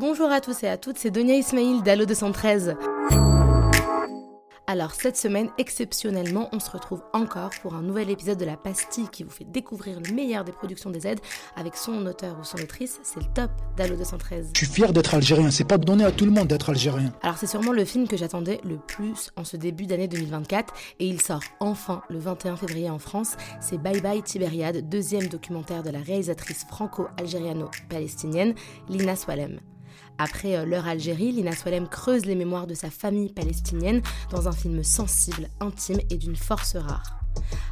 Bonjour à tous et à toutes, c'est Donia Ismail d'Allo 213. Alors cette semaine, exceptionnellement, on se retrouve encore pour un nouvel épisode de La Pastille qui vous fait découvrir le meilleur des productions des aides avec son auteur ou son autrice, c'est le top d'Allo 213. Je suis fier d'être algérien, c'est pas donné à tout le monde d'être algérien. Alors c'est sûrement le film que j'attendais le plus en ce début d'année 2024 et il sort enfin le 21 février en France. C'est Bye Bye Tibériade, deuxième documentaire de la réalisatrice franco-algériano-palestinienne Lina Swalem. Après euh, leur Algérie, Lina Swalem creuse les mémoires de sa famille palestinienne dans un film sensible, intime et d'une force rare.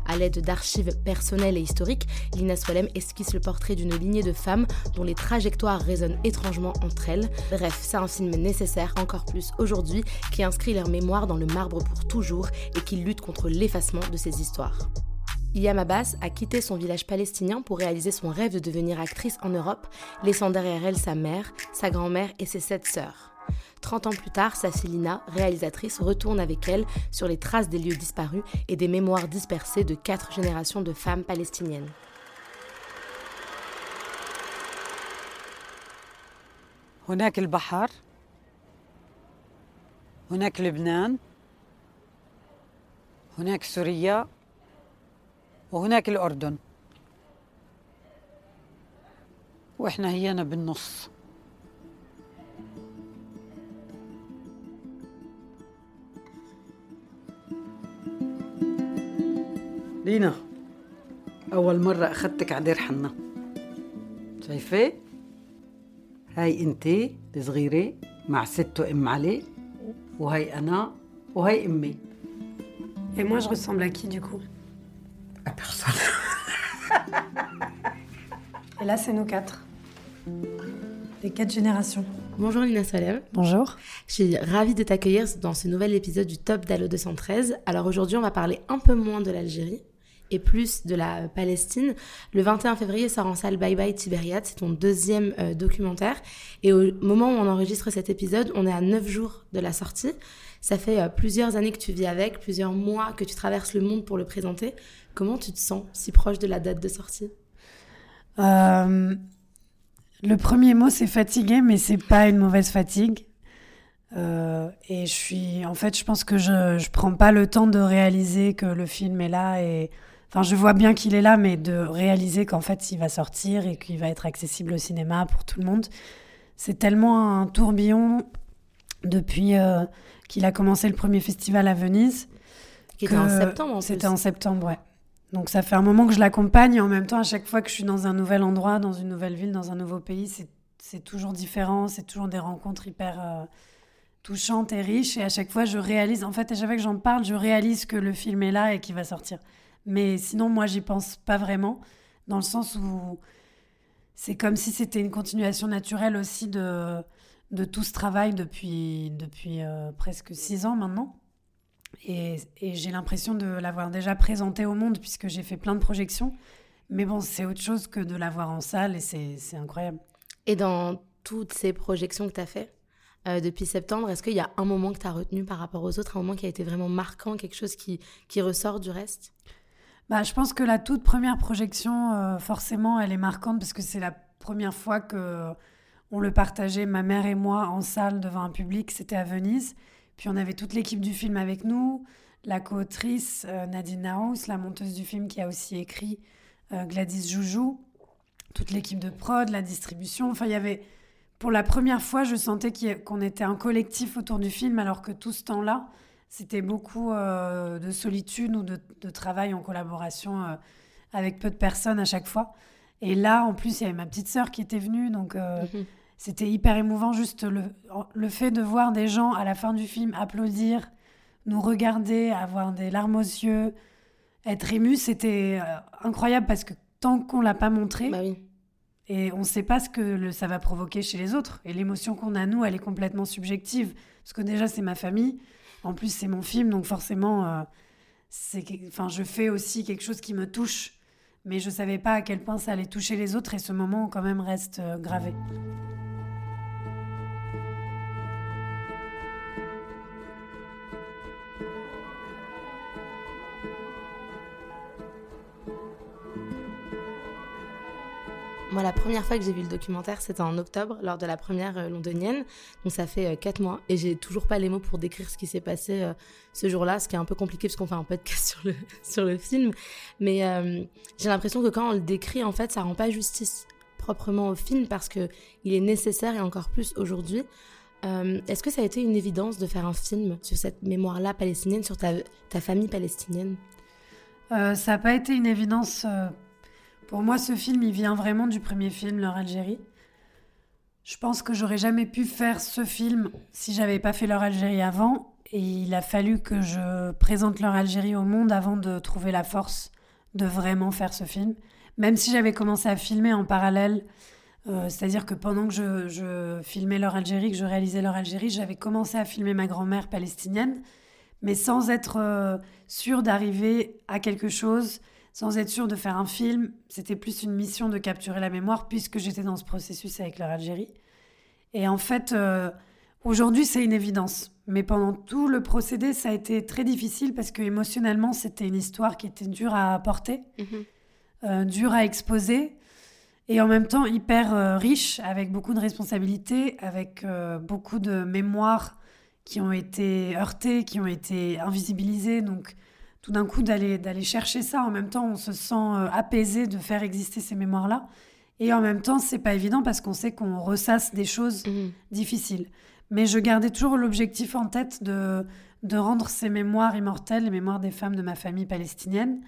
À l'aide d'archives personnelles et historiques, Lina Swalem esquisse le portrait d'une lignée de femmes dont les trajectoires résonnent étrangement entre elles. Bref, c'est un film nécessaire encore plus aujourd'hui qui inscrit leur mémoire dans le marbre pour toujours et qui lutte contre l'effacement de ces histoires. Iyam Abbas a quitté son village palestinien pour réaliser son rêve de devenir actrice en Europe, laissant derrière elle sa mère, sa grand-mère et ses sept sœurs. Trente ans plus tard, sa fille Lina, réalisatrice, retourne avec elle sur les traces des lieux disparus et des mémoires dispersées de quatre générations de femmes palestiniennes. هناك البحر هناك لبنان هناك سوريا وهناك الأردن. وإحنا هينا بالنص. لينا أول مرة أخدتك على دير حنا. شايفة؟ هاي أنت الصغيرة مع ست وأم علي وهي أنا وهي أمي. Et moi, je ressemble à qui du coup? À personne. Et là, c'est nous quatre. Les quatre générations. Bonjour Lina Swalem. Bonjour. Je suis ravie de t'accueillir dans ce nouvel épisode du Top d'Allo 213. Alors aujourd'hui, on va parler un peu moins de l'Algérie et plus de la Palestine. Le 21 février sort en salle Bye Bye Tibériade, c'est ton deuxième euh, documentaire. Et au moment où on enregistre cet épisode, on est à 9 jours de la sortie. Ça fait euh, plusieurs années que tu vis avec, plusieurs mois que tu traverses le monde pour le présenter. Comment tu te sens si proche de la date de sortie? Euh, le premier mot, c'est fatigué, mais c'est pas une mauvaise fatigue. Euh, et je suis, en fait, je pense que je, je prends pas le temps de réaliser que le film est là et, enfin, je vois bien qu'il est là, mais de réaliser qu'en fait, il va sortir et qu'il va être accessible au cinéma pour tout le monde. C'est tellement un tourbillon depuis euh, qu'il a commencé le premier festival à Venise. Qui était que en septembre. C'était en septembre, ouais. Donc ça fait un moment que je l'accompagne et en même temps, à chaque fois que je suis dans un nouvel endroit, dans une nouvelle ville, dans un nouveau pays, c'est- toujours différent, c'est toujours des rencontres hyper euh, touchantes et riches. Et à chaque fois, je réalise, en fait, à chaque fois que j'en parle, je réalise que le film est là et qu'il va sortir. Mais sinon, moi, j'y pense pas vraiment, dans le sens où c'est comme si c'était une continuation naturelle aussi de, de tout ce travail depuis, depuis euh, presque six ans maintenant. Et, et j'ai l'impression de l'avoir déjà présenté au monde puisque j'ai fait plein de projections. Mais bon, c'est autre chose que de l'avoir en salle et c'est incroyable. Et dans toutes ces projections que tu as fait euh, depuis septembre, est-ce qu'il y a un moment que tu as retenu par rapport aux autres, un moment qui a été vraiment marquant, quelque chose qui, qui ressort du reste? Bah, je pense que la toute première projection, euh, forcément, elle est marquante parce que c'est la première fois que on le partageait, ma mère et moi, en salle devant un public. C'était à Venise. Puis on avait toute l'équipe du film avec nous, la co-autrice euh, Nadine Naous, la monteuse du film qui a aussi écrit euh, Gladys Joujou, toute l'équipe de prod, la distribution. Enfin, il y avait. Pour la première fois, je sentais qu'on était un collectif autour du film, alors que tout ce temps-là, c'était beaucoup euh, de solitude ou de, travail en collaboration avec peu de personnes à chaque fois. Et là, en plus, il y avait ma petite sœur qui était venue, donc Mhm. C'était hyper émouvant juste le, le fait de voir des gens à la fin du film applaudir, nous regarder, avoir des larmes aux yeux, être ému, c'était euh, incroyable parce que tant qu'on l'a pas montré, Bah oui. et on ne sait pas ce que le- ça va provoquer chez les autres. Et l'émotion qu'on a, nous, elle est complètement subjective. Parce que déjà, c'est ma famille. En plus, c'est mon film. Donc forcément, euh, enfin, je fais aussi quelque chose qui me touche. Mais je ne savais pas à quel point ça allait toucher les autres. Et ce moment, quand même, reste euh, gravé. Moi, la première fois que j'ai vu le documentaire, c'était en octobre, lors de la première euh, londonienne. Donc, ça fait euh, quatre mois. Et j'ai toujours pas les mots pour décrire ce qui s'est passé euh, ce jour-là, ce qui est un peu compliqué parce qu'on fait un podcast sur le, sur le film. Mais j'ai l'impression que quand on le décrit, en fait, ça rend pas justice proprement au film parce que il est nécessaire et encore plus aujourd'hui. Est-ce que ça a été une évidence de faire un film sur cette mémoire-là palestinienne, sur ta famille palestinienne? Ça n'a pas été une évidence pour moi, ce film, il vient vraiment du premier film, Leur Algérie. Je pense que j'aurais jamais pu faire ce film si j'avais pas fait Leur Algérie avant. Et il a fallu que je présente Leur Algérie au monde avant de trouver la force de vraiment faire ce film. Même si j'avais commencé à filmer en parallèle, euh, c'est-à-dire que pendant que je, filmais Leur Algérie, que je réalisais Leur Algérie, j'avais commencé à filmer ma grand-mère palestinienne, mais sans être euh, sûre d'arriver à quelque chose sans être sûr de faire un film. C'était plus une mission de capturer la mémoire puisque j'étais dans ce processus avec leur Algérie. Et en fait, euh, aujourd'hui, c'est une évidence. Mais pendant tout le procédé, ça a été très difficile parce que émotionnellement, c'était une histoire qui était dure à porter, mhm. euh, dure à exposer, et en même temps hyper euh, riche, avec beaucoup de responsabilités, avec beaucoup de mémoires qui ont été heurtées, qui ont été invisibilisées. Donc, tout d'un coup d'aller d'aller chercher ça. En même temps, on se sent euh, apaisé de faire exister ces mémoires-là. Et en même temps, c'est pas évident parce qu'on sait qu'on ressasse des choses mhm. difficiles. Mais je gardais toujours l'objectif en tête de, de rendre ces mémoires immortelles, les mémoires des femmes de ma famille palestinienne.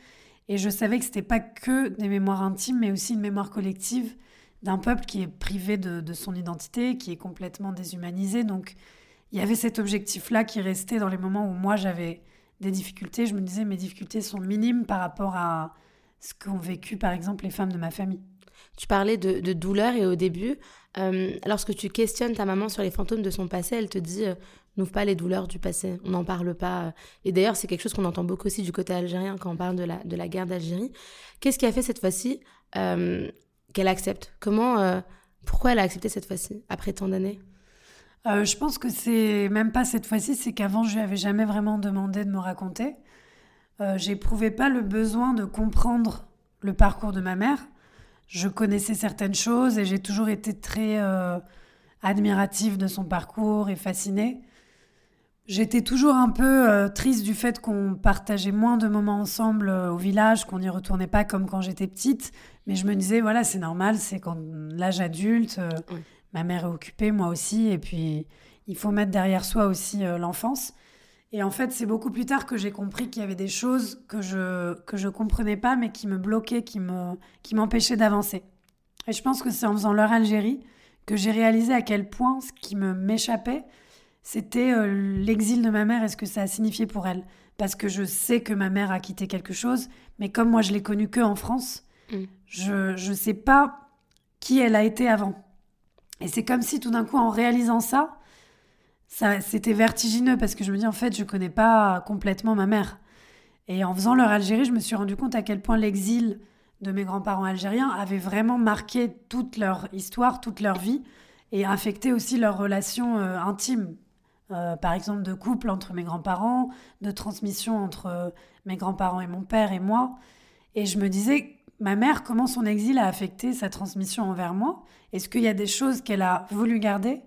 Et je savais que c'était pas que des mémoires intimes, mais aussi une mémoire collective d'un peuple qui est privé de, de, son identité, qui est complètement déshumanisé. Donc, il y avait cet objectif-là qui restait dans les moments où moi j'avais des difficultés, je me disais mes difficultés sont minimes par rapport à ce qu'ont vécu par exemple les femmes de ma famille. Tu parlais de, douleur et au début, euh, lorsque tu questionnes ta maman sur les fantômes de son passé, elle te dit euh, n'ouvre pas les douleurs du passé, on n'en parle pas. Et d'ailleurs, c'est quelque chose qu'on entend beaucoup aussi du côté algérien quand on parle de la, de la guerre d'Algérie. Qu'est-ce qui a fait cette fois-ci euh, qu'elle accepte? Comment, pourquoi elle a accepté cette fois-ci après tant d'années? Euh, je pense que c'est même pas cette fois-ci, c'est qu'avant, je lui avais jamais vraiment demandé de me raconter. Euh, J'éprouvais pas le besoin de comprendre le parcours de ma mère. Je connaissais certaines choses et j'ai toujours été très euh, admirative de son parcours et fascinée. J'étais toujours un peu triste du fait qu'on partageait moins de moments ensemble au village, qu'on n'y retournait pas comme quand j'étais petite. Mais je me disais, voilà, c'est normal, c'est quand l'âge adulte ma mère est occupée, moi aussi, et puis il faut mettre derrière soi aussi euh, l'enfance. Et en fait, c'est beaucoup plus tard que j'ai compris qu'il y avait des choses que je que je comprenais pas, mais qui me bloquaient, qui me qui m'empêchaient d'avancer. Et je pense que c'est en faisant leur Algérie que j'ai réalisé à quel point ce qui me m'échappait, c'était euh, l'exil de ma mère et ce que ça a signifié pour elle. Parce que je sais que ma mère a quitté quelque chose, mais comme moi je l'ai connue que en France, mm. je ne sais pas qui elle a été avant. Et c'est comme si tout d'un coup, en réalisant ça, ça c'était vertigineux parce que je me dis en fait, je connais pas complètement ma mère. Et en faisant leur Algérie, je me suis rendu compte à quel point l'exil de mes grands-parents algériens avait vraiment marqué toute leur histoire, toute leur vie et affecté aussi leurs relations euh, intimes. Euh, par exemple, de couple entre mes grands-parents, de transmission entre euh, mes grands-parents et mon père et moi. Et je me disais, ma mère, comment son exil a affecté sa transmission envers moi? Est-ce qu'il y a des choses qu'elle a voulu garder?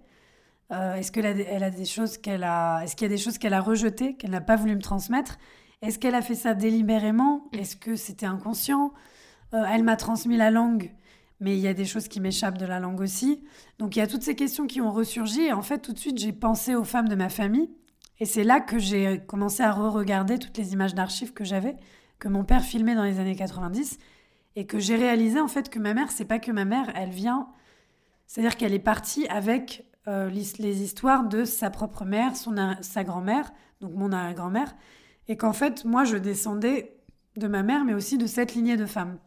Euh, Est-ce qu'elle a, elle a des choses qu'elle a, est-ce qu'il y a des choses qu'elle a rejetées, qu'elle n'a pas voulu me transmettre? Est-ce qu'elle a fait ça délibérément? Est-ce que c'était inconscient? Euh, Elle m'a transmis la langue, mais il y a des choses qui m'échappent de la langue aussi. Donc il y a toutes ces questions qui ont ressurgi. Et en fait, tout de suite, j'ai pensé aux femmes de ma famille. Et c'est là que j'ai commencé à re-regarder toutes les images d'archives que j'avais, que mon père filmait dans les années 90 et que j'ai réalisé en fait que ma mère, c'est pas que ma mère, elle vient, c'est-à-dire qu'elle est partie avec euh, les histoires de sa propre mère, son, sa grand-mère, donc mon grand-mère, et qu'en fait, moi, je descendais de ma mère, mais aussi de cette lignée de femmes.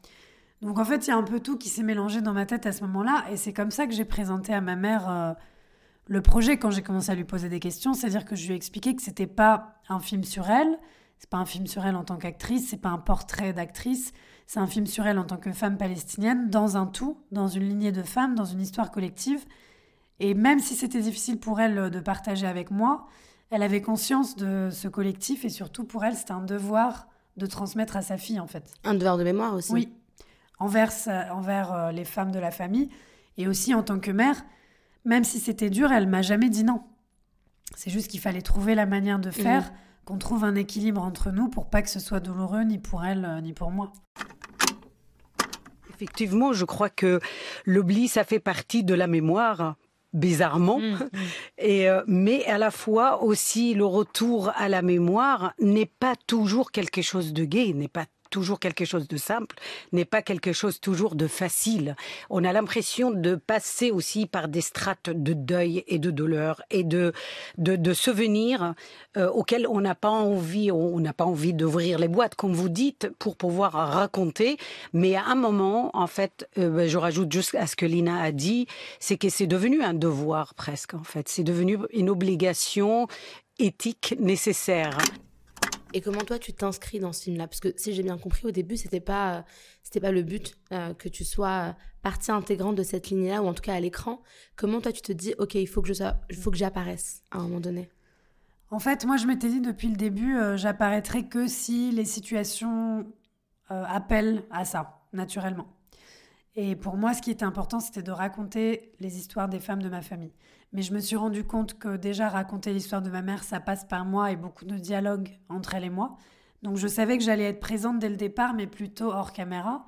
Donc en fait, il y a un peu tout qui s'est mélangé dans ma tête à ce moment-là, et c'est comme ça que j'ai présenté à ma mère euh, le projet quand j'ai commencé à lui poser des questions, c'est-à-dire que je lui ai expliqué que c'était pas un film sur elle, c'est pas un film sur elle en tant qu'actrice, c'est pas un portrait d'actrice, c'est un film sur elle en tant que femme palestinienne, dans un tout, dans une lignée de femmes, dans une histoire collective. Et même si c'était difficile pour elle de partager avec moi, elle avait conscience de ce collectif et surtout pour elle, c'était un devoir de transmettre à sa fille en fait. Un devoir de mémoire aussi. Oui. envers, envers les femmes de la famille. Et aussi en tant que mère, même si c'était dur, elle m'a jamais dit non. C'est juste qu'il fallait trouver la manière de faire, mmh. qu'on trouve un équilibre entre nous pour pas que ce soit douloureux ni pour elle ni pour moi. Effectivement, je crois que l'oubli, ça fait partie de la mémoire bizarrement. Mm. Et, euh, mais à la fois aussi, le retour à la mémoire n'est pas toujours quelque chose de gai, n'est pas toujours quelque chose de simple, n'est pas quelque chose toujours de facile. On a l'impression de passer aussi par des strates de deuil et de douleur et de, de, souvenirs euh, auxquels on n'a pas envie, on n'a pas envie d'ouvrir les boîtes, comme vous dites, pour pouvoir raconter. Mais à un moment, en fait, euh, ben, je rajoute juste à ce que Lina a dit, c'est que c'est devenu un devoir presque, en fait. C'est devenu une obligation éthique nécessaire. Et comment toi tu t'inscris dans ce film-là? Parce que si j'ai bien compris au début, c'était pas c'était pas le but euh, que tu sois partie intégrante de cette ligne-là ou en tout cas à l'écran. Comment toi tu te dis ok il faut que je faut que j'apparaisse à un moment donné? En fait, moi je m'étais dit depuis le début, euh, j'apparaîtrai que si les situations euh, appellent à ça naturellement. Et pour moi, ce qui était important, c'était de raconter les histoires des femmes de ma famille. Mais je me suis rendu compte que déjà raconter l'histoire de ma mère, ça passe par moi et beaucoup de dialogues entre elle et moi. Donc je savais que j'allais être présente dès le départ, mais plutôt hors caméra,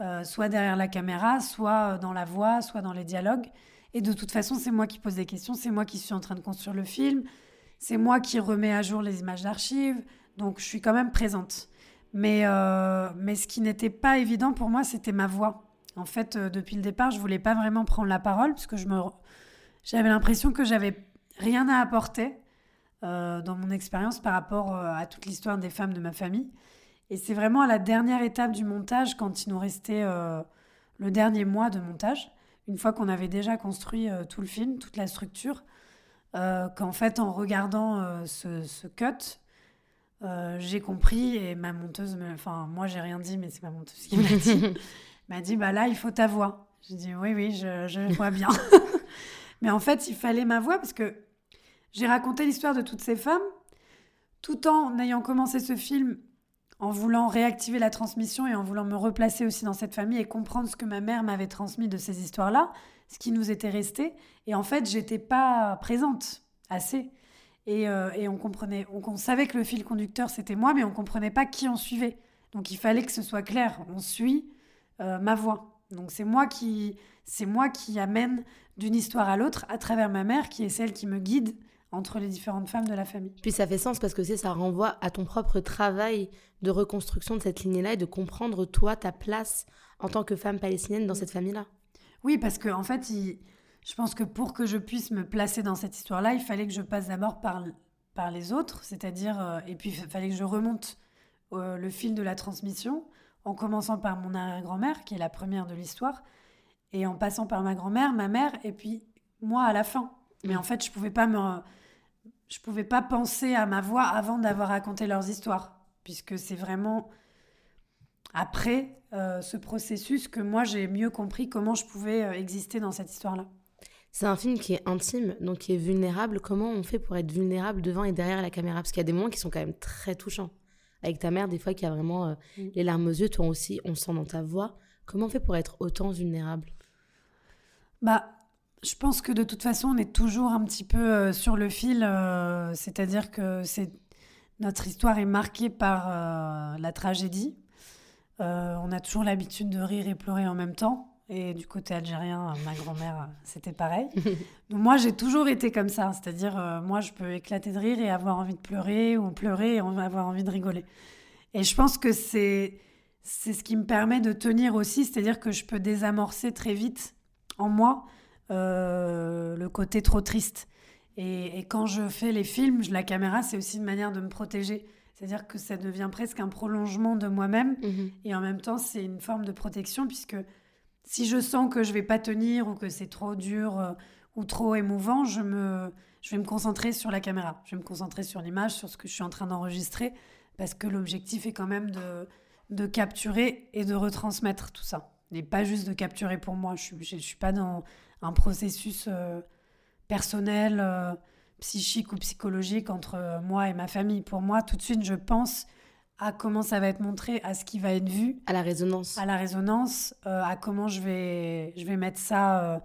euh, soit derrière la caméra, soit dans la voix, soit dans les dialogues. Et de toute façon, c'est moi qui pose des questions, c'est moi qui suis en train de construire le film, c'est moi qui remets à jour les images d'archives, donc je suis quand même présente. Mais, euh, mais ce qui n'était pas évident pour moi, c'était ma voix. En fait, euh, depuis le départ, je voulais pas vraiment prendre la parole, parce que je me j'avais l'impression que j'avais rien à apporter euh, dans mon expérience par rapport euh, à toute l'histoire des femmes de ma famille. Et c'est vraiment à la dernière étape du montage, quand il nous restait le dernier mois de montage, une fois qu'on avait déjà construit tout le film, toute la structure, qu'en fait, en regardant ce, cut, j'ai compris, et ma monteuse, me, enfin, moi, j'ai rien dit, mais c'est ma monteuse qui m'a dit, m'a dit, bah là, il faut ta voix. J'ai dit, oui, oui, je, je vois bien. Mais en fait, il fallait ma voix parce que j'ai raconté l'histoire de toutes ces femmes tout en ayant commencé ce film en voulant réactiver la transmission et en voulant me replacer aussi dans cette famille et comprendre ce que ma mère m'avait transmis de ces histoires-là, ce qui nous était resté. Et en fait, j'étais pas présente assez. Et, euh, et, on comprenait, on, savait que le fil conducteur c'était moi, mais on comprenait pas qui on suivait. Donc il fallait que ce soit clair. On suit euh, ma voix. Donc c'est moi qui, c'est moi qui amène d'une histoire à l'autre à travers ma mère, qui est celle qui me guide entre les différentes femmes de la famille. Puis ça fait sens parce que ça renvoie à ton propre travail de reconstruction de cette lignée-là et de comprendre toi ta place en tant que femme palestinienne dans cette famille-là. Oui, parce que en fait, je pense que pour que je puisse me placer dans cette histoire-là, il fallait que je passe d'abord par, par les autres, c'est-à-dire, euh, et puis il fallait que je remonte euh, le fil de la transmission, en commençant par mon arrière-grand-mère, qui est la première de l'histoire, et en passant par ma grand-mère, ma mère, et puis moi à la fin. Mais en fait, je pouvais pas me, pouvais pas penser à ma voix avant d'avoir raconté leurs histoires, puisque c'est vraiment après euh, ce processus que moi j'ai mieux compris comment je pouvais euh, exister dans cette histoire-là. C'est un film qui est intime, donc qui est vulnérable. Comment on fait pour être vulnérable devant et derrière la caméra? Parce qu'il y a des moments qui sont quand même très touchants. Avec ta mère, des fois, qui a vraiment euh, mm. les larmes aux yeux, toi aussi, on sent dans ta voix. Comment on fait pour être autant vulnérable? Bah, je pense que de toute façon, on est toujours un petit peu euh, sur le fil. Euh, c'est-à-dire que c'est notre histoire est marquée par la tragédie. on a toujours l'habitude de rire et pleurer en même temps. Et du côté algérien, ma grand-mère, c'était pareil. Donc moi, j'ai toujours été comme ça. C'est-à-dire, moi, je peux éclater de rire et avoir envie de pleurer, ou pleurer et avoir envie de rigoler. Et je pense que c'est c'est ce qui me permet de tenir aussi. C'est-à-dire que je peux désamorcer très vite en moi euh, le côté trop triste. Et, quand je fais les films, la caméra, c'est aussi une manière de me protéger. C'est-à-dire que ça devient presque un prolongement de moi-même. Mhm. Et en même temps, c'est une forme de protection, puisque si je sens que je vais pas tenir ou que c'est trop dur euh, ou trop émouvant, je, me, je vais me concentrer sur la caméra. Je vais me concentrer sur l'image, sur ce que je suis en train d'enregistrer, parce que l'objectif est quand même de, de capturer et de retransmettre tout ça et pas juste de capturer pour moi. Je ne suis, pas dans un processus euh, personnel, euh, psychique ou psychologique entre moi et ma famille. Pour moi, tout de suite, je pense à comment ça va être montré, à ce qui va être vu. À la résonance. À la résonance, euh, à comment je vais, je vais mettre ça, euh,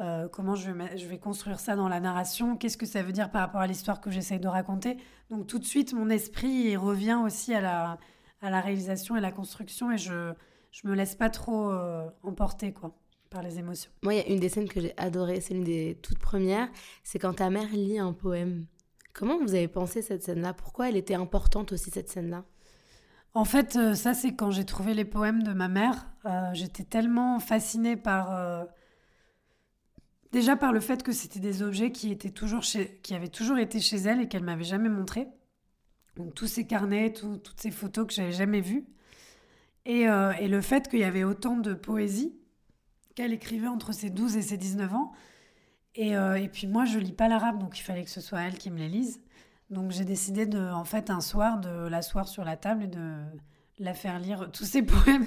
euh, comment je vais, je vais construire ça dans la narration, qu'est-ce que ça veut dire par rapport à l'histoire que j'essaye de raconter? Donc tout de suite, mon esprit revient aussi à la, à la réalisation et la construction et je je me laisse pas trop emporter quoi par les émotions. Moi, il y a une des scènes que j'ai adorée, c'est l'une des toutes premières, c'est quand ta mère lit un poème. Comment vous avez pensé cette scène-là? Pourquoi elle était importante aussi cette scène-là? En fait, euh, ça, c'est quand j'ai trouvé les poèmes de ma mère. Euh, j'étais tellement fascinée par. Euh, déjà par le fait que c'était des objets qui, étaient toujours chez... qui avaient toujours été chez elle et qu'elle m'avait jamais montré. Donc, tous ces carnets, toutes ces photos que j'avais jamais vues. Et, et le fait qu'il y avait autant de poésie qu'elle écrivait entre ses 12 et ses 19 ans. Et, et puis, moi, je lis pas l'arabe, donc il fallait que ce soit elle qui me les lise. Donc j'ai décidé de, en fait, un soir, de l'asseoir sur la table et de la faire lire tous ses poèmes.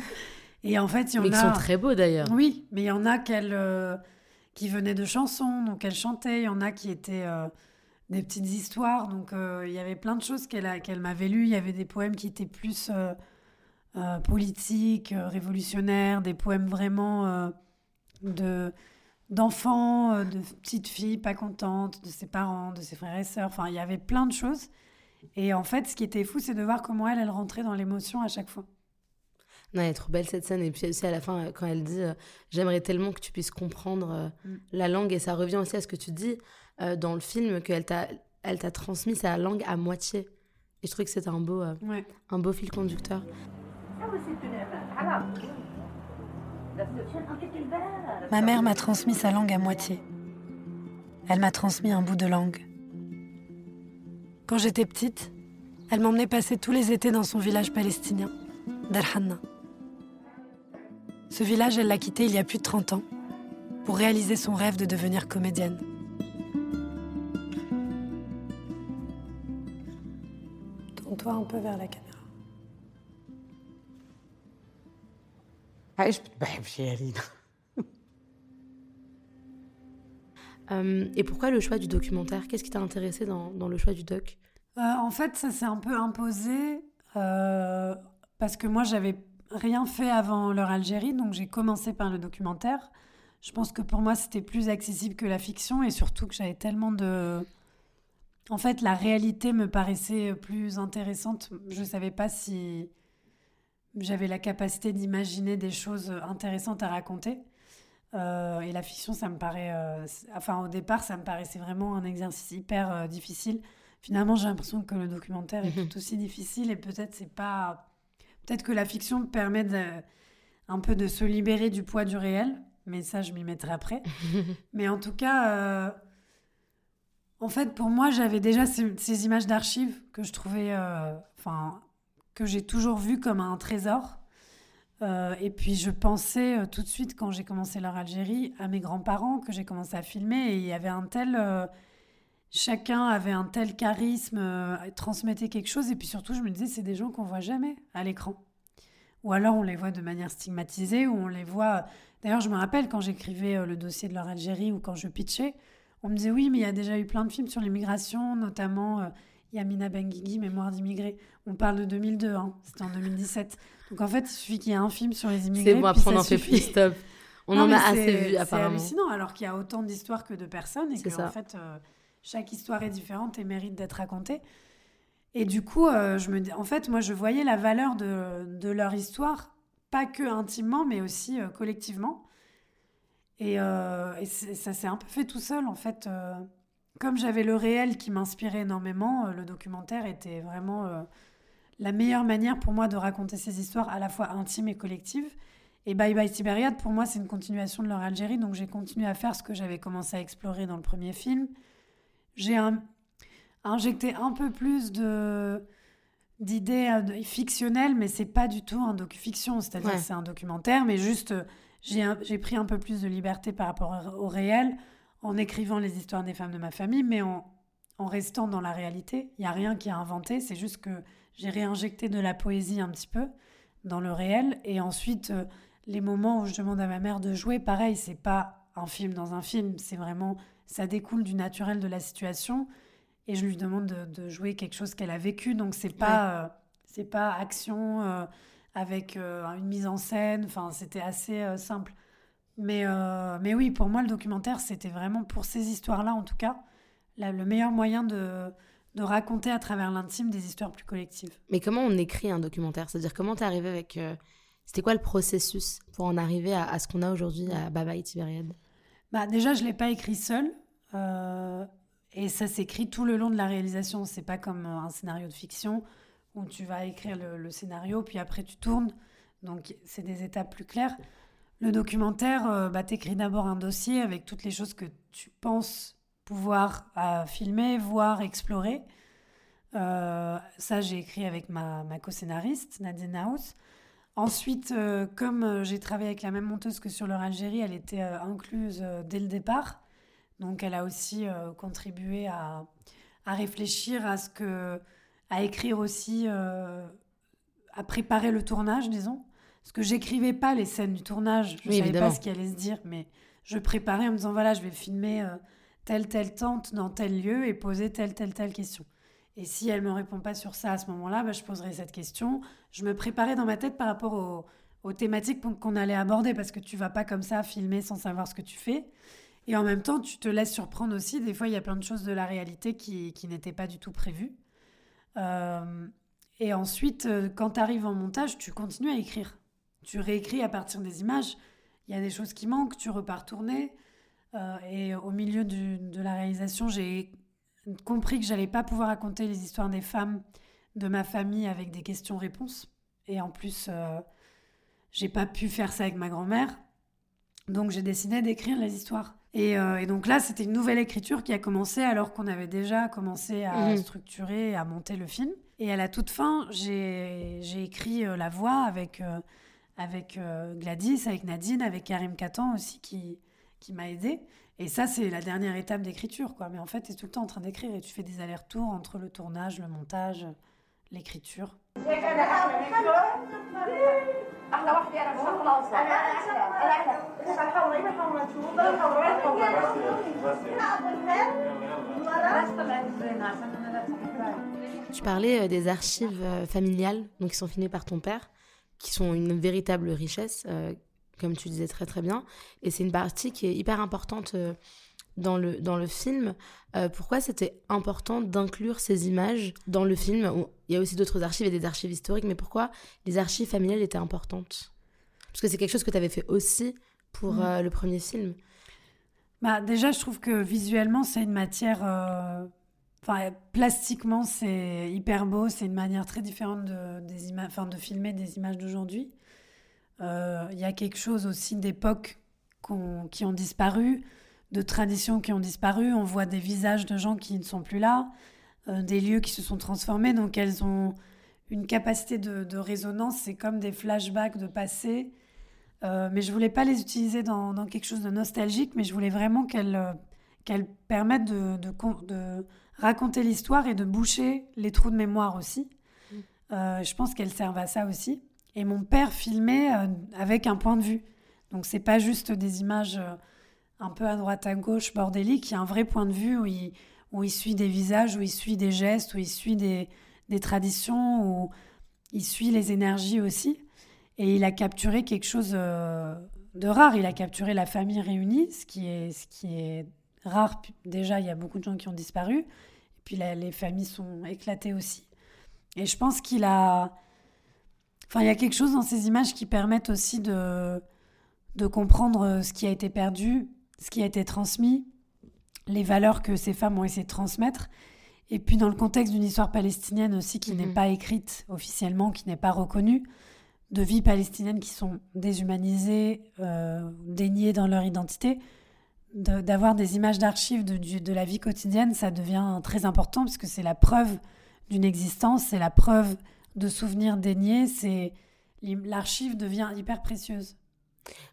Et en fait, il y en mais a. Ils sont très beaux d'ailleurs. Oui, mais il y en a qu'elle, euh, qui venaient de chansons, donc elle chantait. Il y en a qui étaient euh, des petites histoires. Donc euh, il y avait plein de choses qu'elle, qu'elle m'avait lues. Il y avait des poèmes qui étaient plus politiques, révolutionnaires, des poèmes vraiment de d'enfants, euh, de petites filles pas contentes, de ses parents, de ses frères et sœurs. Enfin, il y avait plein de choses. Et en fait, ce qui était fou, c'est de voir comment elle, elle rentrait dans l'émotion à chaque fois. Non, elle est trop belle cette scène. Et puis aussi à la fin, euh, quand elle dit euh, J'aimerais tellement que tu puisses comprendre mm. la langue. Et ça revient aussi à ce que tu dis dans le film, qu'elle t'a, elle t'a transmis sa langue à moitié. Et je trouvais que c'était un beau, un beau fil conducteur. Ma mère m'a transmis sa langue à moitié. Elle m'a transmis un bout de langue. Quand j'étais petite, elle m'emmenait passer tous les étés dans son village palestinien, Darhanna. Ce village, elle l'a quitté il y a plus de 30 ans pour réaliser son rêve de devenir comédienne. Tourne-toi un peu vers la caméra. Euh, et pourquoi le choix du documentaire? Qu'est-ce qui t'a intéressé dans, le choix du doc? Euh, En fait, ça s'est un peu imposé euh, parce que moi, j'avais rien fait avant leur Algérie, donc j'ai commencé par le documentaire. Je pense que pour moi, c'était plus accessible que la fiction et surtout que j'avais tellement de... En fait, la réalité me paraissait plus intéressante. Je ne savais pas si j'avais la capacité d'imaginer des choses intéressantes à raconter. Euh, et la fiction, ça me paraît. Euh, enfin, au départ, ça me paraissait vraiment un exercice hyper euh, difficile. Finalement, j'ai l'impression que le documentaire est mhm. tout aussi difficile et peut-être c'est pas. Peut-être que la fiction permet de, un peu de se libérer du poids du réel, mais ça, je m'y mettrai après. mais en tout cas, en fait, pour moi, j'avais déjà ces, ces images d'archives que je trouvais. Enfin, que j'ai toujours vu comme un trésor. Euh, et puis je pensais euh, tout de suite, quand j'ai commencé leur Algérie, à mes grands-parents que j'ai commencé à filmer. Et il y avait un tel. Euh, chacun avait un tel charisme, transmettait quelque chose. Et puis surtout, je me disais, c'est des gens qu'on voit jamais à l'écran. Ou alors on les voit de manière stigmatisée, ou on les voit. D'ailleurs, je me rappelle quand j'écrivais le dossier de leur Algérie ou quand je pitchais, on me disait oui, mais il y a déjà eu plein de films sur l'immigration, notamment Yamina Benguigui, Mémoire d'immigrés. On parle de 2002, hein. c'était en 2017. Donc en fait, il suffit qu'il y ait un film sur les immigrés. C'est bon, après on en fait plus, stop. On en a assez vu apparemment. C'est hallucinant, alors qu'il y a autant d'histoires que de personnes et que en fait, euh, chaque histoire est différente et mérite d'être racontée. Et du coup, euh, je me, en fait, moi, je voyais la valeur de, de leur histoire, pas que intimement, mais aussi euh, collectivement. Et, et ça s'est un peu fait tout seul, en fait comme j'avais le réel qui m'inspirait énormément, euh, le documentaire était vraiment euh, la meilleure manière pour moi de raconter ces histoires à la fois intimes et collectives. Et Bye Bye Tibériade, pour moi, c'est une continuation de leur Algérie, donc j'ai continué à faire ce que j'avais commencé à explorer dans le premier film. J'ai injecté un peu plus de d'idées euh, fictionnelles, mais c'est pas du tout un docu-fiction, c'est-à-dire c'est un documentaire, mais juste j'ai pris un peu plus de liberté par rapport au réel en écrivant les histoires des femmes de ma famille, mais en, restant dans la réalité. Il n'y a rien qui est inventé, c'est juste que j'ai réinjecté de la poésie un petit peu dans le réel. Et ensuite, euh, les moments où je demande à ma mère de jouer, pareil, c'est pas un film dans un film, c'est vraiment, ça découle du naturel de la situation. Et je lui demande de, jouer quelque chose qu'elle a vécu, donc c'est pas, euh, C'est pas action euh, avec euh, une mise en scène. Enfin, c'était assez simple. Mais, mais oui, pour moi, le documentaire, c'était vraiment pour ces histoires-là, en tout cas, le meilleur moyen de, de raconter à travers l'intime des histoires plus collectives. Mais comment on écrit un documentaire? C'est-à-dire comment t'es arrivé avec... C'était quoi le processus pour en arriver à, ce qu'on a aujourd'hui à Baba et Tibériade? Bah, Déjà, je ne l'ai pas écrit seul. et ça s'écrit tout le long de la réalisation. C'est pas comme un scénario de fiction où tu vas écrire le, scénario, puis après tu tournes. Donc c'est des étapes plus claires. Le documentaire, euh, bah, tu écris d'abord un dossier avec toutes les choses que tu penses pouvoir euh, filmer, voir, explorer. Euh, ça, j'ai écrit avec ma, co-scénariste, Nadine House. Ensuite, comme j'ai travaillé avec la même monteuse que sur leur Algérie, elle était incluse dès le départ. Donc, elle a aussi contribué à, réfléchir à ce que à écrire aussi, euh, à préparer le tournage, disons. Parce que j'écrivais pas les scènes du tournage, je ne savais pas ce qui allait se dire, mais je préparais en me disant voilà, je vais filmer euh, telle, telle tente dans tel lieu et poser telle, telle, telle question. Et si elle me répond pas sur ça à ce moment-là, bah, je poserai cette question. Je me préparais dans ma tête par rapport aux, aux thématiques qu'on allait aborder, parce que tu vas pas comme ça filmer sans savoir ce que tu fais. Et en même temps, tu te laisses surprendre aussi. Des fois, il y a plein de choses de la réalité qui, qui n'étaient pas du tout prévues. Euh, et ensuite, euh, quand tu arrives en montage, tu continues à écrire. Tu réécris à partir des images. Il y a des choses qui manquent, tu repars tourner. Euh, et au milieu de la réalisation, j'ai compris que j'allais pas pouvoir raconter les histoires des femmes de ma famille avec des questions-réponses. Et en plus, j'ai pas pu faire ça avec ma grand-mère. Donc j'ai décidé d'écrire les histoires. Euh, et, donc là, c'était une nouvelle écriture qui a commencé alors qu'on avait déjà commencé à mhm. structurer, à monter le film. Et à la toute fin, j'ai écrit euh, la voix avec, euh, avec Gladys, avec Nadine, avec Karim Katan aussi qui, qui m'a aidé. Et ça, c'est la dernière étape d'écriture. quoi. Mais en fait, tu es tout le temps en train d'écrire et tu fais des allers-retours entre le tournage, le montage, l'écriture. Tu parlais euh, des archives euh, familiales, donc qui sont filmées par ton père, qui sont une véritable richesse, euh, comme tu disais très très bien. Et c'est une partie qui est hyper importante dans le, dans le film. pourquoi c'était important d'inclure ces images dans le film? Il y a aussi d'autres archives et des archives historiques, mais pourquoi les archives familiales étaient importantes? Parce que c'est quelque chose que tu avais fait aussi pour mm. le premier film. Bah, déjà, je trouve que visuellement, c'est une matière Enfin, plastiquement, c'est hyper beau. C'est une manière très différente de, des de filmer des images d'aujourd'hui. Euh, il y a quelque chose aussi d'époques qui ont disparu, de traditions qui ont disparu. On voit des visages de gens qui ne sont plus là, euh, des lieux qui se sont transformés. Donc, elles ont une capacité de, résonance. C'est comme des flashbacks de passé. Euh, mais je voulais pas les utiliser dans, dans, quelque chose de nostalgique, mais je voulais vraiment qu'elles qu'elles permettent de, de, de raconter l'histoire et de boucher les trous de mémoire aussi. Mm. Euh, je pense qu'elles servent à ça aussi. Et mon père filmait euh, avec un point de vue. Donc c'est pas juste des images euh, un peu à droite à gauche bordéliques, il y a un vrai point de vue où il, où il suit des visages, où il suit des gestes, où il suit des, des traditions, où il suit les énergies aussi. Et il a capturé quelque chose de rare. Il a capturé la famille réunie, ce qui est, ce qui est rare. Déjà, il y a beaucoup de gens qui ont disparu. Et puis les familles sont éclatées aussi. Et je pense qu'il a... Enfin, il y a quelque chose dans ces images qui permettent aussi de, de comprendre ce qui a été perdu, ce qui a été transmis, les valeurs que ces femmes ont essayé de transmettre. Et puis dans le contexte d'une histoire palestinienne aussi qui n'est mhm. pas écrite officiellement, qui n'est pas reconnue, de vies palestiniennes qui sont déshumanisées, euh, déniées dans leur identité, d'avoir des images d'archives de, de, la vie quotidienne, ça devient très important parce que c'est la preuve d'une existence, c'est la preuve de souvenirs déniés, c'est l'archive devient hyper précieuse.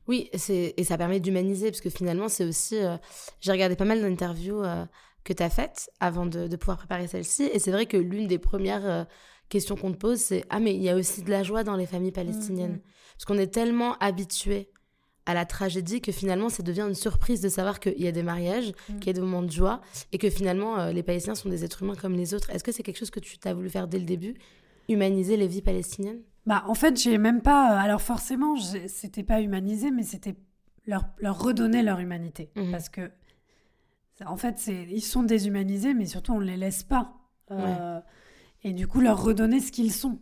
Oui, et ça permet d'humaniser parce que finalement, c'est aussi. Euh, j'ai regardé pas mal d'interviews euh, que tu as faites avant de, pouvoir préparer celle-ci, et c'est vrai que l'une des premières euh, questions qu'on te pose, c'est Ah, mais il y a aussi de la joie dans les familles palestiniennes. Mm-hmm. Parce qu'on est tellement habitués à la tragédie que finalement ça devient une surprise de savoir qu'il y a des mariages, mm. qu'il y a des moments de joie et que finalement euh, les Palestiniens sont des êtres humains comme les autres. Est-ce que c'est quelque chose que tu as voulu faire dès le début humaniser les vies palestiniennes? Bah, en fait, j'ai même pas. Alors, forcément, c'était pas humanisé, mais c'était leur, leur redonner leur humanité. Mhm. Parce que, en fait, ils sont déshumanisés, mais surtout, on ne les laisse pas. Euh, et du coup, leur redonner ce qu'ils sont.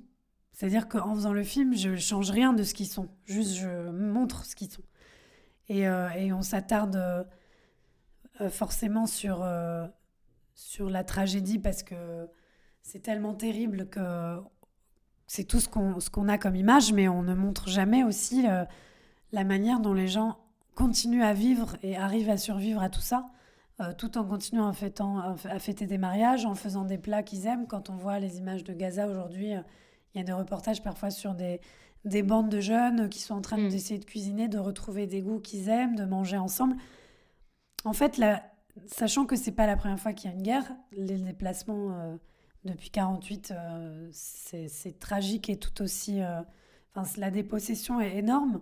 C'est-à-dire qu'en faisant le film, je change rien de ce qu'ils sont. Juste, je montre ce qu'ils sont. Et, euh, et on s'attarde euh, forcément sur, sur la tragédie parce que c'est tellement terrible que c'est tout ce qu'on qu'on a comme image, mais on ne montre jamais aussi la manière dont les gens continuent à vivre et arrivent à survivre à tout ça, euh, tout en continuant à, fêter des mariages, en faisant des plats qu'ils aiment. Quand on voit les images de Gaza aujourd'hui, euh, il y a des reportages parfois sur des, des bandes de jeunes qui sont en train mm. d'essayer de cuisiner, de retrouver des goûts qu'ils aiment, de manger ensemble. En fait, sachant que c'est pas la première fois qu'il y a une guerre, les déplacements euh, depuis 48, c'est tragique et tout aussi. Enfin, la dépossession est énorme.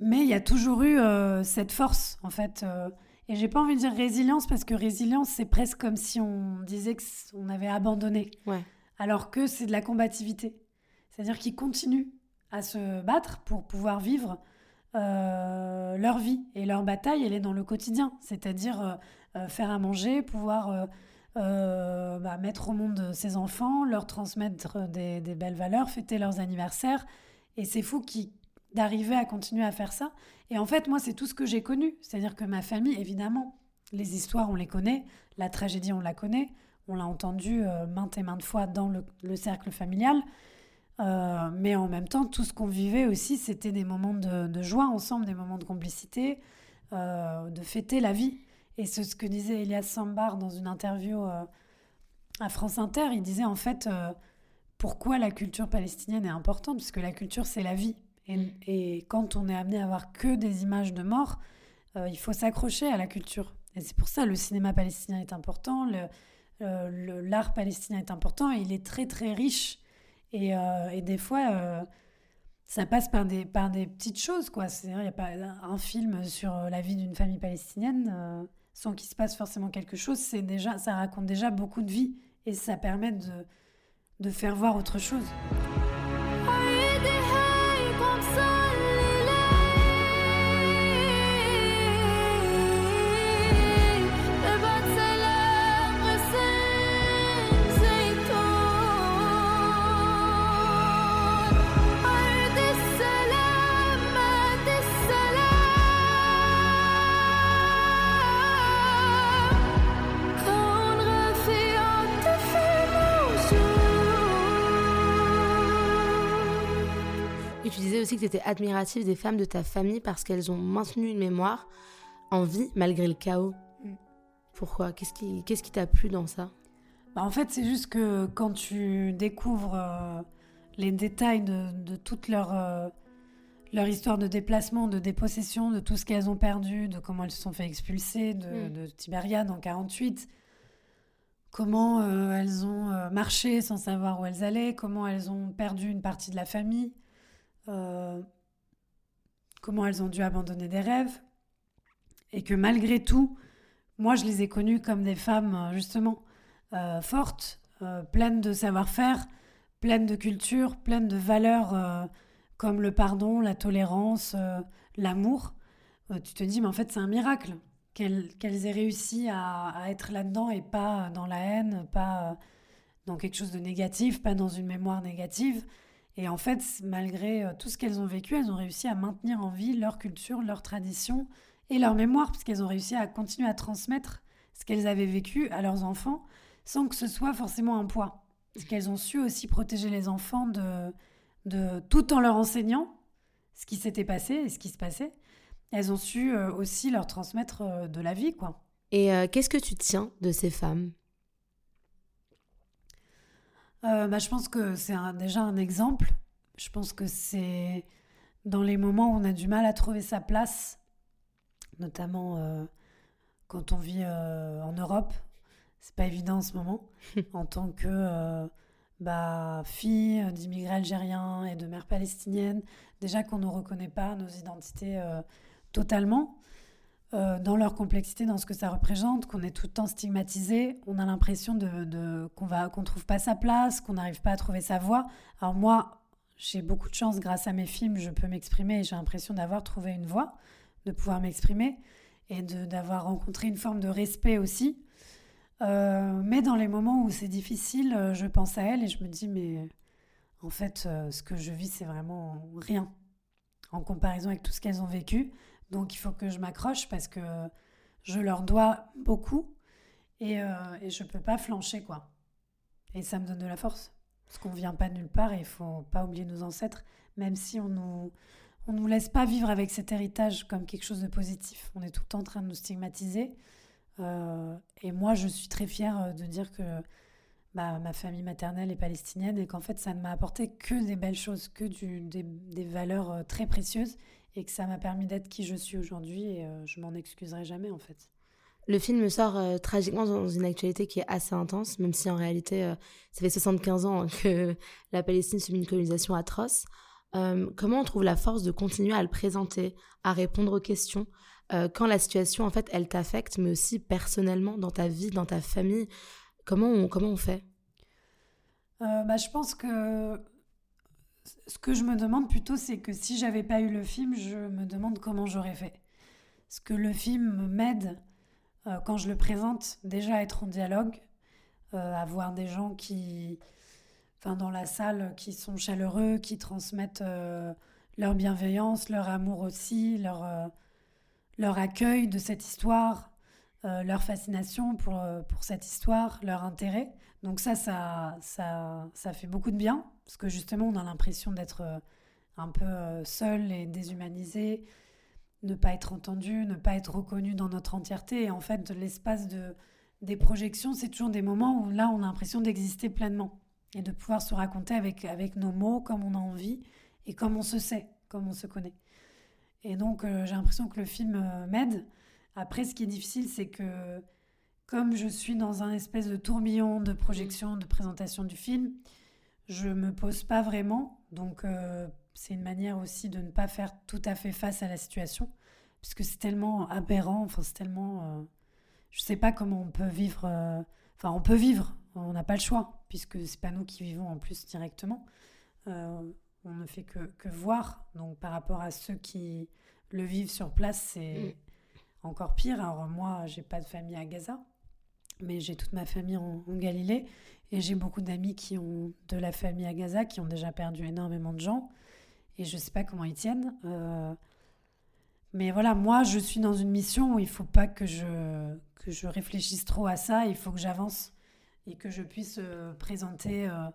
Mais il y a toujours eu euh, cette force, en fait. Euh, et j'ai pas envie de dire résilience, parce que résilience, c'est presque comme si on disait qu'on avait abandonné. Ouais. Alors que c'est de la combativité. C'est-à-dire qu'ils continuent à se battre pour pouvoir vivre euh, leur vie. Et leur bataille, elle est dans le quotidien. C'est-à-dire faire à manger, pouvoir bah, mettre au monde ses enfants, leur transmettre des, belles valeurs, fêter leurs anniversaires. Et c'est fou d'arriver à continuer à faire ça. Et en fait, moi, c'est tout ce que j'ai connu. C'est-à-dire que ma famille, évidemment, les histoires, on les connaît, la tragédie, on la connaît, on l'a entendu euh, maintes et maintes fois dans le, cercle familial. Euh, mais en même temps, tout ce qu'on vivait aussi, c'était des moments de, joie ensemble, des moments de complicité, euh, de fêter la vie. Et c'est ce que disait Elias Sambar dans une interview à France Inter. Il disait en fait pourquoi la culture palestinienne est importante, parce que la culture, c'est la vie. Et, quand on est amené à avoir que des images de mort, euh, il faut s'accrocher à la culture. Et c'est pour ça le cinéma palestinien est important, euh, l'art palestinien est important, et il est très très riche. Et, euh, et des fois, ça passe par des, par des petites choses. quoi. Il n'y a pas un film sur la vie d'une famille palestinienne sans qu'il se passe forcément quelque chose. C'est déjà, ça raconte déjà beaucoup de vie et ça permet de, de faire voir autre chose. Aussi que tu étais admirative des femmes de ta famille parce qu'elles ont maintenu une mémoire en vie malgré le chaos. Mm. Pourquoi? Qu'est-ce qui t'a plu dans ça? Bah En fait, c'est juste que quand tu découvres euh, les détails de, de toute leur, euh, leur histoire de déplacement, de dépossession, de tout ce qu'elles ont perdu, de comment elles se sont fait expulser de, mm. de Tibériade en 48, comment euh, elles ont marché sans savoir où elles allaient, comment elles ont perdu une partie de la famille. Euh, comment elles ont dû abandonner des rêves, et que malgré tout, moi je les ai connues comme des femmes euh, justement euh, fortes, pleines de savoir-faire, pleines de culture, pleines de valeurs comme le pardon, la tolérance, l'amour. tu te dis, mais en fait c'est un miracle qu'elles aient réussi à, à être là-dedans et pas dans la haine, pas dans quelque chose de négatif, pas dans une mémoire négative. Et en fait, malgré euh, tout ce qu'elles ont vécu, elles ont réussi à maintenir en vie leur culture, leur tradition et leur mémoire, puisqu'elles ont réussi à continuer à transmettre ce qu'elles avaient vécu à leurs enfants sans que ce soit forcément un poids. Parce qu'elles ont su aussi protéger les enfants de, de, tout en leur enseignant ce qui s'était passé et ce qui se passait. Elles ont su euh, aussi leur transmettre euh, de la vie, quoi. Et qu'est-ce que tu tiens de ces femmes? Euh, bah, Je pense que c'est déjà un exemple. Je pense que c'est dans les moments où on a du mal à trouver sa place, notamment euh, quand on vit euh, en Europe. C'est pas évident en ce moment, en tant que bah, fille d'immigrés algériens et de mères palestiniennes. Déjà qu'on ne reconnaît pas nos identités totalement. Euh, dans leur complexité, dans ce que ça représente, qu'on est tout le temps stigmatisé, on a l'impression de, qu'on va qu'on trouve pas sa place, qu'on n'arrive pas à trouver sa voix. Alors moi, j'ai beaucoup de chance grâce à mes films, je peux m'exprimer et j'ai l'impression d'avoir trouvé une voix, de pouvoir m'exprimer et d'avoir rencontré une forme de respect aussi. Euh, mais dans les moments où c'est difficile, euh, je pense à elle et je me dis mais en fait, ce que je vis, c'est vraiment rien en comparaison avec tout ce qu'elles ont vécu. Donc il faut que je m'accroche parce que je leur dois beaucoup et, euh, je ne peux pas flancher quoi. Et ça me donne de la force. Parce qu'on ne vient pas de nulle part et il faut pas oublier nos ancêtres, même si on nous, on nous laisse pas vivre avec cet héritage comme quelque chose de positif. On est tout le temps en train de nous stigmatiser. Euh, et moi, je suis très fière de dire que ma famille maternelle est palestinienne et qu'en fait, ça ne m'a apporté que des belles choses, que des, valeurs euh, très précieuses et que ça m'a permis d'être qui je suis aujourd'hui et euh, je m'en excuserai jamais en fait. Le film sort euh, tragiquement dans une actualité qui est assez intense, même si en réalité, euh, ça fait 75 ans que la Palestine subit une colonisation atroce. comment on trouve la force de continuer à le présenter, à répondre aux questions, quand la situation, en fait, elle t'affecte, mais aussi personnellement, dans ta vie, dans ta famille? Comment on, comment on fait? Bah, Je pense que ce que je me demande plutôt, c'est que si j'avais pas eu le film, je me demande comment j'aurais fait. Ce que le film m'aide euh, quand je le présente, déjà à être en dialogue, euh, à voir des gens qui, enfin dans la salle, qui sont chaleureux, qui transmettent euh, leur bienveillance, leur amour aussi, leur, leur accueil de cette histoire, leur fascination pour, pour cette histoire, leur intérêt. Donc ça, ça, ça, ça fait beaucoup de bien, parce que justement, on a l'impression d'être euh, un peu euh, seul et déshumanisé, ne pas être entendu, ne pas être reconnu dans notre entièreté. Et en fait, l'espace de, des projections, c'est toujours des moments où là, on a l'impression d'exister pleinement et de pouvoir se raconter avec, avec nos mots comme on a envie et comme on se sait, comme on se connaît. Et donc, euh, j'ai l'impression que le film m'aide. Après, ce qui est difficile, c'est que comme je suis dans un espèce de tourbillon de projection, de présentation du film, je me pose pas vraiment. Donc euh, c'est une manière aussi de ne pas faire tout à fait face à la situation, puisque c'est tellement aberrant. Enfin c'est tellement, euh, je sais pas comment on peut vivre. Euh, enfin on peut vivre, on n'a pas le choix, puisque c'est pas nous qui vivons en plus directement. on ne fait que, que, voir. Donc par rapport à ceux qui le vivent sur place, c'est mm. encore pire. Alors moi, j'ai pas de famille à Gaza mais j'ai toute ma famille en, Galilée et j'ai beaucoup d'amis qui ont de la famille à Gaza, qui ont déjà perdu énormément de gens et je ne sais pas comment ils tiennent. Euh, mais voilà, moi, je suis dans une mission où il ne faut pas que je, que je réfléchisse trop à ça, il faut que j'avance et que je puisse euh, présenter euh,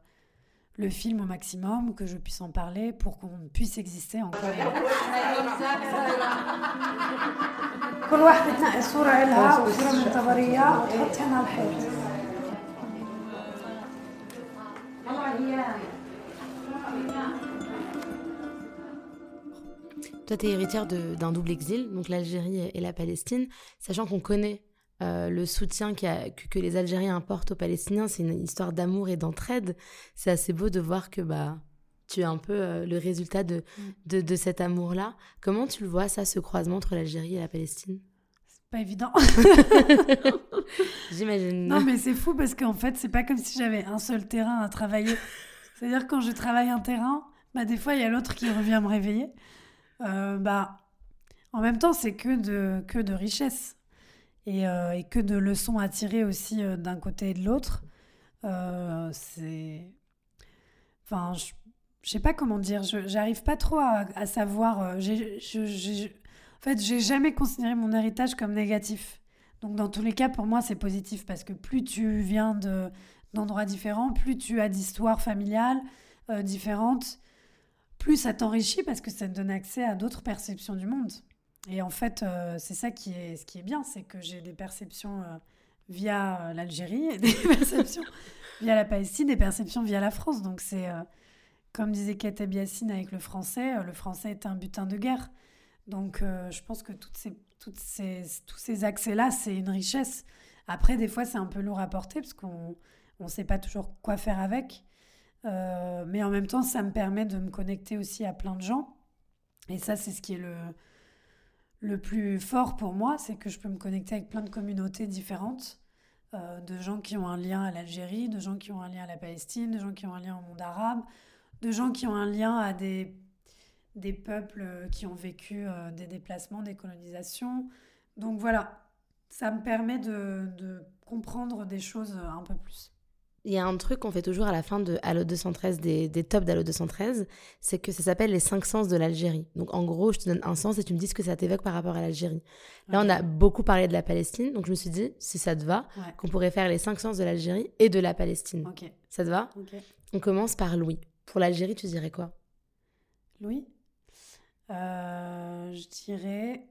le film au maximum, que je puisse en parler pour qu'on puisse exister encore. Toi, tu es héritière d'un double exil, donc l'Algérie et la Palestine, sachant qu'on connaît euh, le soutien que, les Algériens apportent aux Palestiniens, c'est une histoire d'amour et d'entraide. C'est assez beau de voir que bah, tu es un peu euh, le résultat mm. de, de, cet amour-là. Comment tu le vois, ça, ce croisement entre l'Algérie et la Palestine? C'est pas évident. J'imagine. Non, mais c'est fou parce qu'en fait, c'est pas comme si j'avais un seul terrain à travailler. C'est-à-dire, quand je travaille un terrain, bah, des fois, il y a l'autre qui revient me réveiller. Euh, bah, en même temps, c'est que de, que de richesse. Euh, et, que de leçons à tirer aussi euh, d'un côté et de l'autre. Euh, c'est. Enfin, je, ne sais pas comment dire, j'arrive pas trop à, savoir. J'ai, en fait, j'ai jamais considéré mon héritage comme négatif. Donc, dans tous les cas, pour moi, c'est positif parce que plus tu viens de, d'endroits différents, plus tu as d'histoires familiales différentes, plus ça t'enrichit parce que ça te donne accès à d'autres perceptions du monde. Et en fait, euh, c'est ça qui est, ce qui est bien, c'est que j'ai des perceptions euh, via l'Algérie, des perceptions via la Palestine, des perceptions via la France. Donc c'est, euh, comme disait Kate Biassine avec le français, le français est un butin de guerre. Donc je pense que toutes ces, toutes ces, tous ces accès-là, c'est une richesse. Après, des fois, c'est un peu lourd à porter parce qu'on ne sait pas toujours quoi faire avec. mais en même temps, ça me permet de me connecter aussi à plein de gens. Et ça, c'est ce qui est le le plus fort pour moi, c'est que je peux me connecter avec plein de communautés différentes, euh, de gens qui ont un lien à l'Algérie, de gens qui ont un lien à la Palestine, de gens qui ont un lien au monde arabe, de gens qui ont un lien à des, des peuples qui ont vécu euh, des déplacements, des colonisations. Donc voilà, ça me permet de, de comprendre des choses un peu plus. Il y a un truc qu'on fait toujours à la fin de Halo 213, des, des tops d'Halo 213, c'est que ça s'appelle les cinq sens de l'Algérie. Donc en gros, je te donne un sens et tu me dis ce que ça t'évoque par rapport à l'Algérie. Là, on a beaucoup parlé de la Palestine, donc je me suis dit, si ça te va, qu'on pourrait faire les cinq sens de l'Algérie et de la Palestine. Ça te va? On commence par Louis. Pour l'Algérie, tu dirais quoi? Louis? Euh, Je dirais...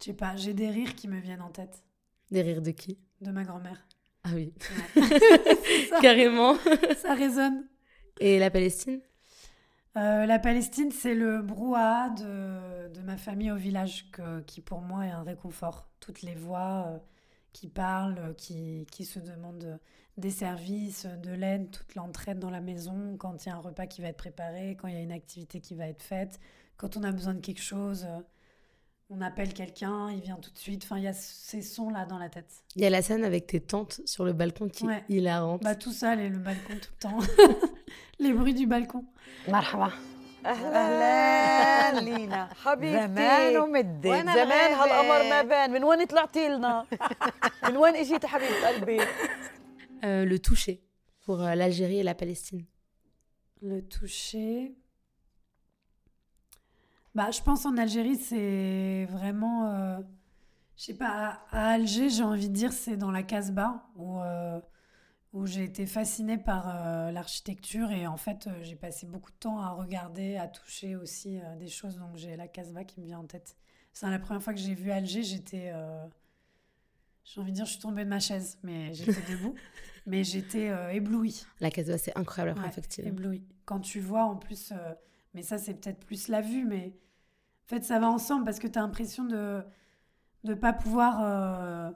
Je sais pas, j'ai des rires qui me viennent en tête. Des rires de qui? De ma grand-mère. Ah oui. Carrément. ça résonne. Et la Palestine? Euh, La Palestine, c'est le brouhaha de, de, ma famille au village que, qui, pour moi, est un réconfort. Toutes les voix euh, qui parlent, qui, qui se demandent des services, de l'aide, toute l'entraide dans la maison, quand il y a un repas qui va être préparé, quand il y a une activité qui va être faite, quand on a besoin de quelque chose. Euh, on appelle quelqu'un, il vient tout de suite. Enfin, il y a ces sons-là dans la tête. Il y a la scène avec tes tantes sur le balcon qui est hilarante. Bah, tout ça, le balcon tout le temps. les bruits du balcon. مرحبا اهلا لينا حبيبتي زمان ومدت زمان هالقمر ما بان من وين طلعتي لنا من وين اجيتي حبيبه قلبي euh, le toucher pour euh, l'Algérie et la Palestine le toucher bah, je pense en Algérie, c'est vraiment. Euh, je sais pas, à, Alger, j'ai envie de dire, c'est dans la Casbah, où, euh, où j'ai été fascinée par euh, l'architecture et en fait, j'ai passé beaucoup de temps à regarder, à toucher aussi des choses. Donc, j'ai la Casbah qui me vient en tête. C'est la première fois que j'ai vu Alger, j'étais. j'ai envie de dire, je suis tombée de ma chaise, mais j'étais debout. mais j'étais éblouie. La Casbah, c'est incroyable, ouais, effectivement. Éblouie. Quand tu vois, en plus. Mais ça, c'est peut-être plus la vue, mais en fait, ça va ensemble parce que tu as l'impression de ne pas pouvoir euh,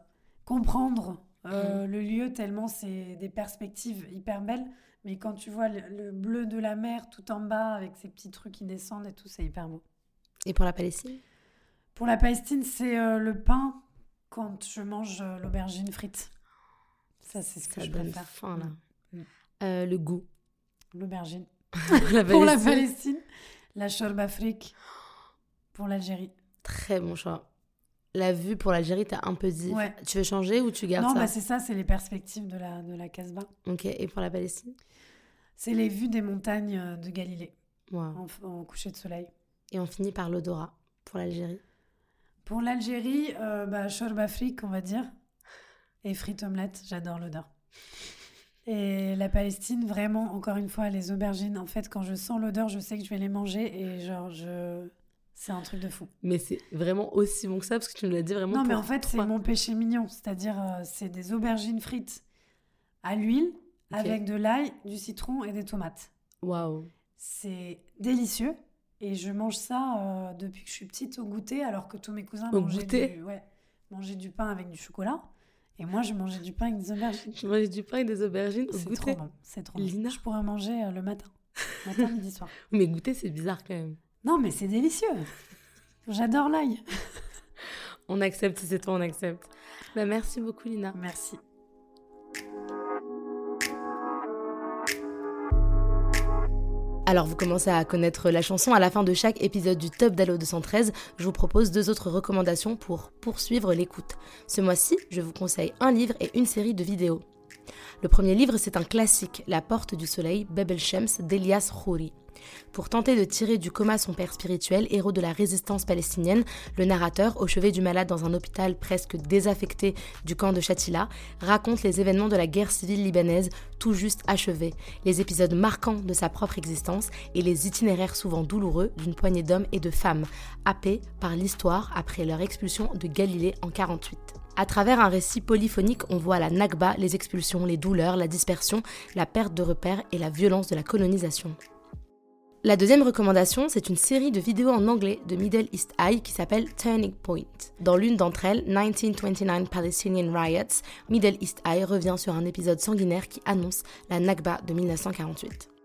comprendre euh, mm. le lieu tellement c'est des perspectives hyper belles. Mais quand tu vois le, bleu de la mer tout en bas avec ces petits trucs qui descendent et tout, c'est hyper beau. Et pour la Palestine? Pour la Palestine, c'est euh, le pain quand je mange l'aubergine frite. Ça, c'est ce que je préfère. Faim, là. Mm. le goût? L'aubergine. pour la Palestine, la shorba afrique pour l'Algérie. Très bon choix. La vue pour l'Algérie, t'as un peu dit. Tu veux changer ou tu gardes ça Non, bah c'est ça, c'est les perspectives de la, de la Casbah. Ok, et pour la Palestine? C'est les vues des montagnes euh, de Galilée en, coucher de soleil. Et on finit par l'odorat pour l'Algérie? Pour l'Algérie, euh, bah, afrique, on va dire. Et frites omelette, j'adore l'odeur. Et la Palestine, vraiment, encore une fois, les aubergines. En fait, quand je sens l'odeur, je sais que je vais les manger et genre, je, c'est un truc de fou. Mais c'est vraiment aussi bon que ça, parce que tu me l'as dit vraiment. Non, mais en fait, c'est mon péché mignon. C'est-à-dire, euh, c'est des aubergines frites à l'huile, avec de l'ail, du citron et des tomates. Waouh. C'est délicieux. Et je mange ça euh, depuis que je suis petite au goûter, alors que tous mes cousins mangeaient, du, ouais, mangeaient du pain avec du chocolat. Et moi, je mangeais du pain avec des aubergines. Je mangeais du pain avec des aubergines au goûter. C'est trop bon. C'est trop Lina. Je pourrais manger euh, le matin. Matin, midi, soir. Mais goûter, c'est bizarre quand même. Non, mais c'est délicieux. J'adore l'ail. on accepte, c'est toi, on accepte. Bah, merci beaucoup, Lina. Merci. Alors vous commencez à connaître la chanson. À la fin de chaque épisode du Top d'Allo 213, je vous propose deux autres recommandations pour poursuivre l'écoute. Ce mois-ci, je vous conseille un livre et une série de vidéos. Le premier livre, c'est un classique, La Porte du Soleil, Bebel Shems d'Elias Khouri. Pour tenter de tirer du coma son père spirituel, héros de la résistance palestinienne, le narrateur, au chevet du malade dans un hôpital presque désaffecté du camp de Shatila, raconte les événements de la guerre civile libanaise tout juste achevée, les épisodes marquants de sa propre existence et les itinéraires souvent douloureux d'une poignée d'hommes et de femmes, happés par l'histoire après leur expulsion de Galilée en 48. À travers un récit polyphonique, on voit la Nakba, les expulsions, les douleurs, la dispersion, la perte de repères et la violence de la colonisation. La deuxième recommandation, c'est une série de vidéos en anglais de Middle East Eye qui s'appelle Turning Point. Dans l'une d'entre elles, 1929 Palestinian Riots, Middle East Eye revient sur un épisode sanguinaire qui annonce la Nakba de 1948.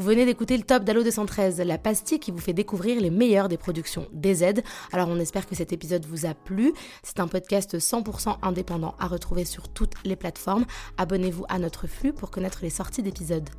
Vous venez d'écouter le top d'Allo 213, la pastille qui vous fait découvrir les meilleurs des productions DZ. Alors on espère que cet épisode vous a plu. C'est un podcast 100% indépendant à retrouver sur toutes les plateformes. Abonnez-vous à notre flux pour connaître les sorties d'épisodes.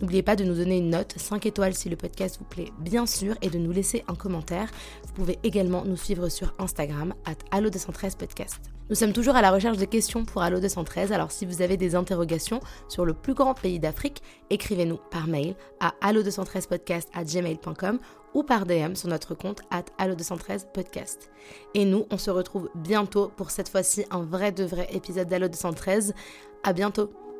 N'oubliez pas de nous donner une note, 5 étoiles si le podcast vous plaît, bien sûr, et de nous laisser un commentaire. Vous pouvez également nous suivre sur Instagram, at Allo213 Podcast. Nous sommes toujours à la recherche de questions pour Allo 213, alors si vous avez des interrogations sur le plus grand pays d'Afrique, écrivez-nous par mail à allo213podcast à gmail.com ou par DM sur notre compte at allo213 podcast. Et nous, on se retrouve bientôt pour cette fois-ci un vrai de vrai épisode d'Allo 213. À bientôt!